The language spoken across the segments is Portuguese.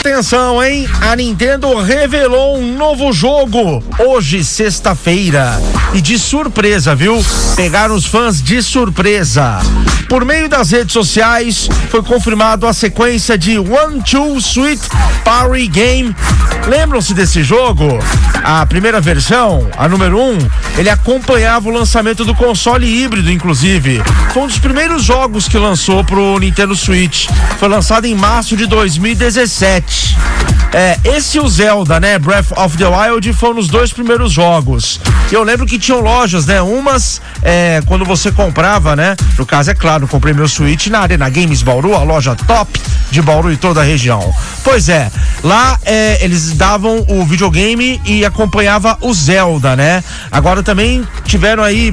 Atenção, hein? A Nintendo revelou um novo jogo hoje, sexta-feira. E de surpresa, viu? Pegaram os fãs de surpresa. Por meio das redes sociais, foi confirmado a sequência de One Two Sweet Party Game. Lembram-se desse jogo? A primeira versão, a número 1, um, ele acompanhava o lançamento do console híbrido, inclusive. Foi um dos primeiros jogos que lançou pro Nintendo Switch. Foi lançado em março de 2017. É, esse o Zelda, né? Breath of the Wild foram os dois primeiros jogos. Eu lembro que tinham lojas, né? Umas, é, quando você comprava, né? No caso, é claro, comprei meu Switch na Arena Games Bauru, a loja top de Bauru e toda a região. Pois é, lá é, eles davam o videogame e acompanhava o Zelda, né? Agora também tiveram aí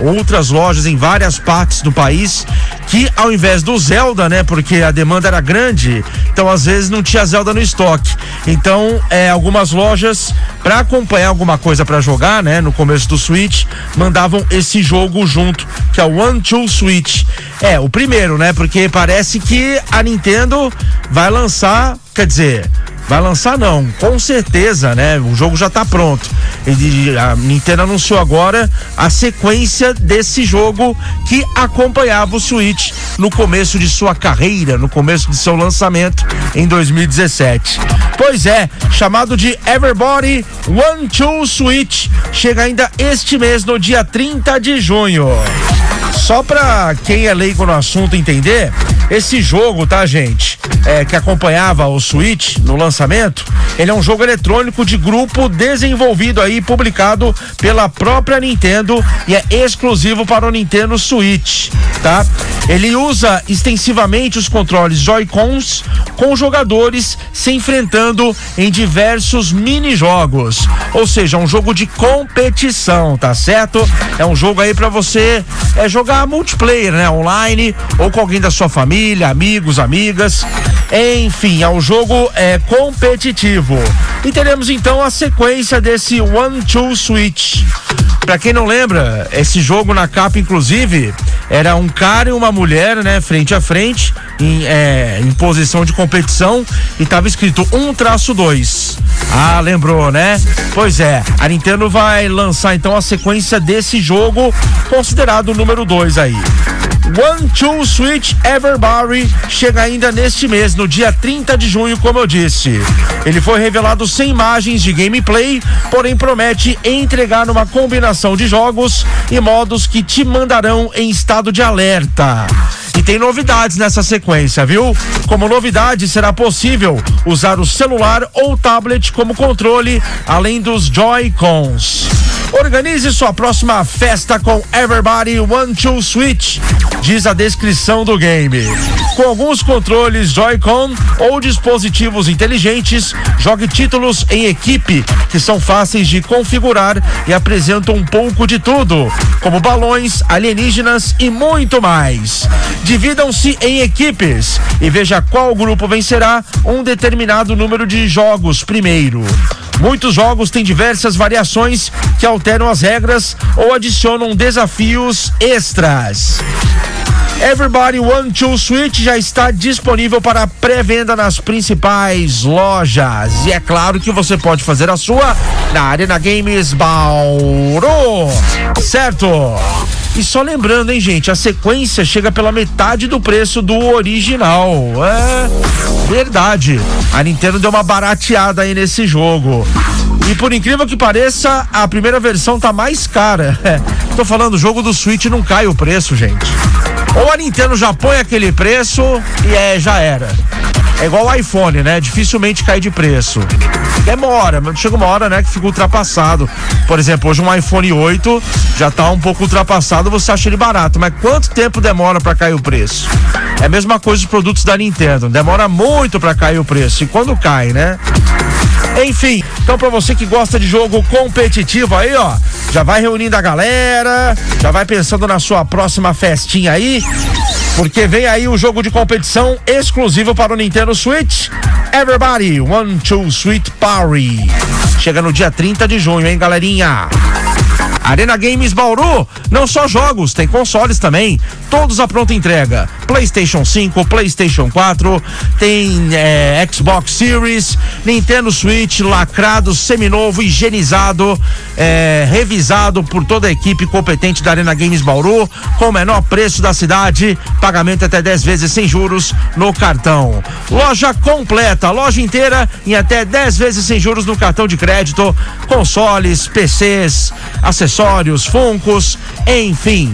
outras lojas em várias partes do país que ao invés do Zelda, né? Porque a demanda era grande, então às vezes não tinha Zelda no estoque. Então, é, algumas lojas para acompanhar alguma coisa para jogar, né? No começo do Switch, mandavam esse jogo junto, que é o One Two Switch. É, o primeiro, né? Porque parece que a Nintendo vai lançar, quer dizer, Vai lançar não, com certeza, né? O jogo já tá pronto. Ele, a Nintendo anunciou agora a sequência desse jogo que acompanhava o Switch no começo de sua carreira, no começo de seu lançamento em 2017. Pois é, chamado de Everybody One Two Switch, chega ainda este mês no dia 30 de junho. Só pra quem é leigo no assunto entender, esse jogo, tá, gente? É, que acompanhava o Switch no lançamento, ele é um jogo eletrônico de grupo desenvolvido aí, publicado pela própria Nintendo e é exclusivo para o Nintendo Switch, tá? Ele usa extensivamente os controles Joy-Cons com jogadores se enfrentando em diversos mini-jogos. Ou seja, um jogo de competição, tá certo? É um jogo aí para você é, jogar multiplayer, né? Online ou com alguém da sua família, amigos, amigas. Enfim, um jogo é, competitivo. E teremos então a sequência desse One Two Switch. Pra quem não lembra, esse jogo na capa, inclusive, era um cara e uma mulher, né, frente a frente, em, é, em posição de competição, e tava escrito um traço dois. Ah, lembrou, né? Pois é, a Nintendo vai lançar então a sequência desse jogo, considerado o número 2 aí. One Two Switch Everbody chega ainda neste mês, no dia 30 de junho, como eu disse. Ele foi revelado sem imagens de gameplay, porém promete entregar uma combinação de jogos e modos que te mandarão em estado de alerta. E tem novidades nessa sequência, viu? Como novidade, será possível usar o celular ou tablet como controle, além dos Joy-Cons. Organize sua próxima festa com Everybody One Two Switch, diz a descrição do game. Com alguns controles Joy-Con ou dispositivos inteligentes, jogue títulos em equipe que são fáceis de configurar e apresentam um pouco de tudo, como balões, alienígenas e muito mais. Dividam-se em equipes e veja qual grupo vencerá um determinado número de jogos primeiro. Muitos jogos têm diversas variações que alteram as regras ou adicionam desafios extras. Everybody One Two Switch já está disponível para pré-venda nas principais lojas. E é claro que você pode fazer a sua na Arena Games Bauru. Certo? E só lembrando, hein, gente, a sequência chega pela metade do preço do original. É verdade. A Nintendo deu uma barateada aí nesse jogo. E por incrível que pareça, a primeira versão tá mais cara. É, tô falando, o jogo do Switch não cai o preço, gente. Ou a Nintendo já põe aquele preço e é, já era. É igual o iPhone, né? Dificilmente cai de preço. Demora, mas chega uma hora, né, que fica ultrapassado. Por exemplo, hoje um iPhone 8 já tá um pouco ultrapassado, você acha ele barato. Mas quanto tempo demora para cair o preço? É a mesma coisa os produtos da Nintendo. Demora muito para cair o preço. E quando cai, né? Enfim, então para você que gosta de jogo competitivo aí, ó, já vai reunindo a galera, já vai pensando na sua próxima festinha aí, porque vem aí o jogo de competição exclusivo para o Nintendo Switch. Everybody, One Two Sweet Party. Chega no dia 30 de junho, hein, galerinha? Arena Games Bauru, não só jogos, tem consoles também, todos a pronta entrega. PlayStation 5, PlayStation 4, tem é, Xbox Series, Nintendo Switch, lacrado, seminovo, higienizado, é, revisado por toda a equipe competente da Arena Games Bauru, com o menor preço da cidade, pagamento até 10 vezes sem juros no cartão. Loja completa, loja inteira em até 10 vezes sem juros no cartão de crédito, consoles, PCs, acessórios funcos, enfim.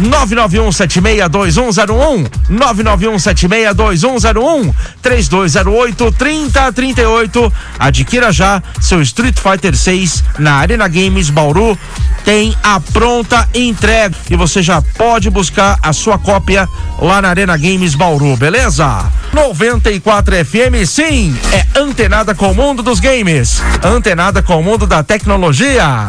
991762101 991762101 3208 3038 Adquira já seu Street Fighter 6 na Arena Games Bauru. Tem a pronta entrega e você já pode buscar a sua cópia lá na Arena Games Bauru, beleza? 94 FM, sim, é antenada com o mundo dos games, antenada com o mundo da tecnologia.